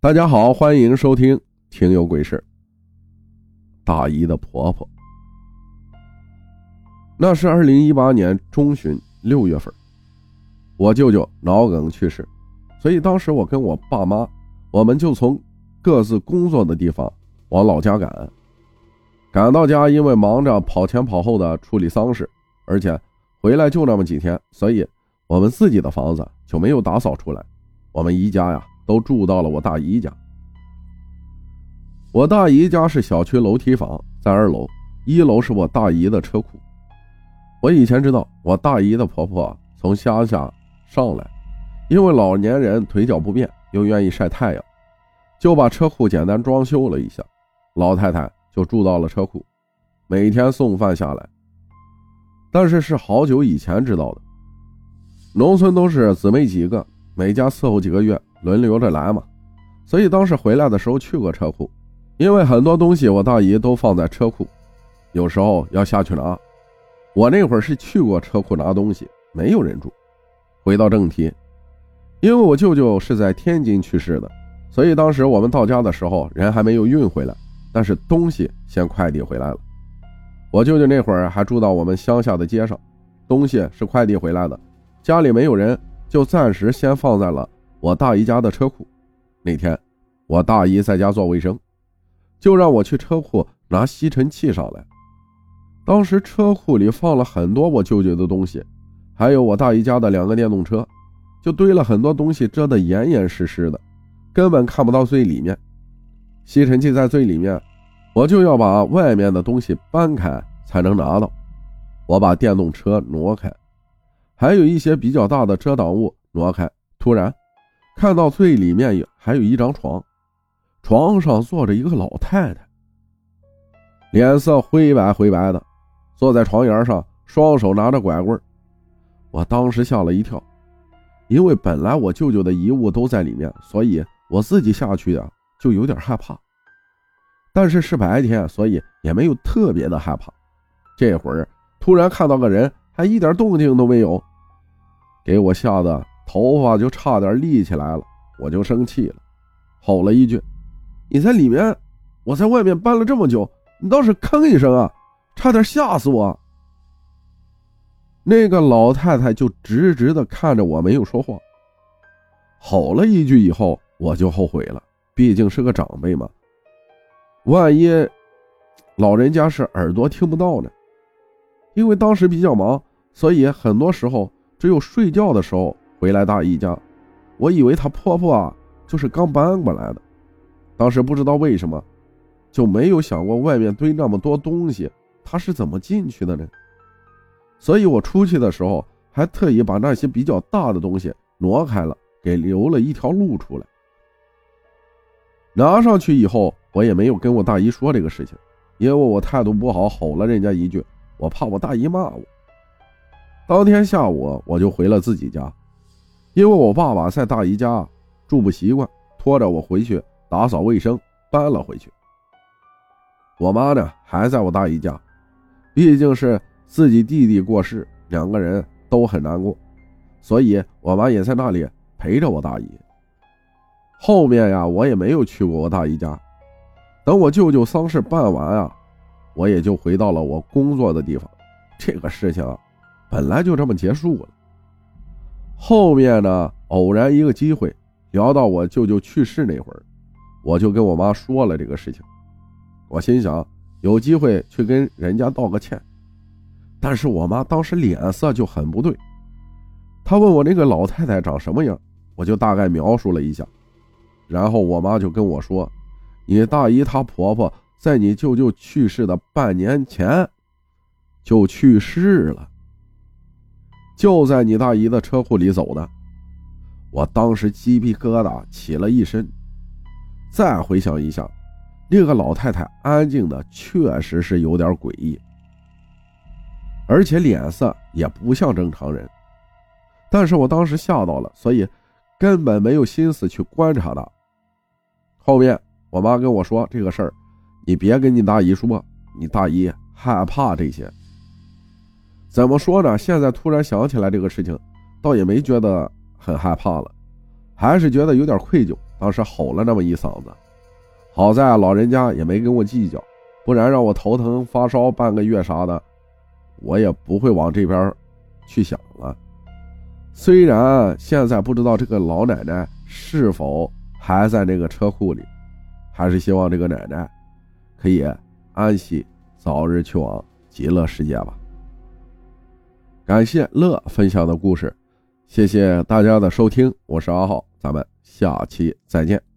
大家好，欢迎收听《听有鬼事》。大姨的婆婆，那是二零一八年中旬六月份，我舅舅脑梗去世，所以当时我跟我爸妈，我们就从各自工作的地方往老家赶。赶到家，因为忙着跑前跑后的处理丧事，而且回来就那么几天，所以我们自己的房子就没有打扫出来。我们一家呀。都住到了我大姨家。我大姨家是小区楼梯房，在二楼，一楼是我大姨的车库。我以前知道我大姨的婆婆从乡下上来，因为老年人腿脚不便，又愿意晒太阳，就把车库简单装修了一下，老太太就住到了车库，每天送饭下来。但是是好久以前知道的，农村都是姊妹几个，每家伺候几个月。轮流着来嘛，所以当时回来的时候去过车库，因为很多东西我大姨都放在车库，有时候要下去拿。我那会儿是去过车库拿东西，没有人住。回到正题，因为我舅舅是在天津去世的，所以当时我们到家的时候人还没有运回来，但是东西先快递回来了。我舅舅那会儿还住到我们乡下的街上，东西是快递回来的，家里没有人，就暂时先放在了。我大姨家的车库，那天我大姨在家做卫生，就让我去车库拿吸尘器上来。当时车库里放了很多我舅舅的东西，还有我大姨家的两个电动车，就堆了很多东西，遮得严严实实的，根本看不到最里面。吸尘器在最里面，我就要把外面的东西搬开才能拿到。我把电动车挪开，还有一些比较大的遮挡物挪开，突然。看到最里面有还有一张床，床上坐着一个老太太，脸色灰白灰白的，坐在床沿上，双手拿着拐棍我当时吓了一跳，因为本来我舅舅的遗物都在里面，所以我自己下去啊就有点害怕。但是是白天，所以也没有特别的害怕。这会儿突然看到个人，还一点动静都没有，给我吓得。头发就差点立起来了，我就生气了，吼了一句：“你在里面，我在外面搬了这么久，你倒是吭一声啊！差点吓死我。”那个老太太就直直的看着我，没有说话。吼了一句以后，我就后悔了，毕竟是个长辈嘛，万一老人家是耳朵听不到呢？因为当时比较忙，所以很多时候只有睡觉的时候。回来大姨家，我以为她婆婆啊就是刚搬过来的，当时不知道为什么，就没有想过外面堆那么多东西，她是怎么进去的呢？所以我出去的时候还特意把那些比较大的东西挪开了，给留了一条路出来。拿上去以后，我也没有跟我大姨说这个事情，因为我态度不好，吼了人家一句，我怕我大姨骂我。当天下午我就回了自己家。因为我爸爸在大姨家住不习惯，拖着我回去打扫卫生，搬了回去。我妈呢还在我大姨家，毕竟是自己弟弟过世，两个人都很难过，所以我妈也在那里陪着我大姨。后面呀，我也没有去过我大姨家。等我舅舅丧事办完啊，我也就回到了我工作的地方。这个事情啊，本来就这么结束了。后面呢，偶然一个机会，聊到我舅舅去世那会儿，我就跟我妈说了这个事情。我心想有机会去跟人家道个歉，但是我妈当时脸色就很不对。她问我那个老太太长什么样，我就大概描述了一下，然后我妈就跟我说：“你大姨她婆婆在你舅舅去世的半年前就去世了。”就在你大姨的车库里走的，我当时鸡皮疙瘩起了一身。再回想一下，那个老太太安静的确实是有点诡异，而且脸色也不像正常人。但是我当时吓到了，所以根本没有心思去观察她。后面我妈跟我说这个事儿，你别跟你大姨说，你大姨害怕这些。怎么说呢？现在突然想起来这个事情，倒也没觉得很害怕了，还是觉得有点愧疚，当时吼了那么一嗓子，好在老人家也没跟我计较，不然让我头疼发烧半个月啥的，我也不会往这边去想了。虽然现在不知道这个老奶奶是否还在那个车库里，还是希望这个奶奶可以安息，早日去往极乐世界吧。感谢乐分享的故事，谢谢大家的收听，我是阿浩，咱们下期再见。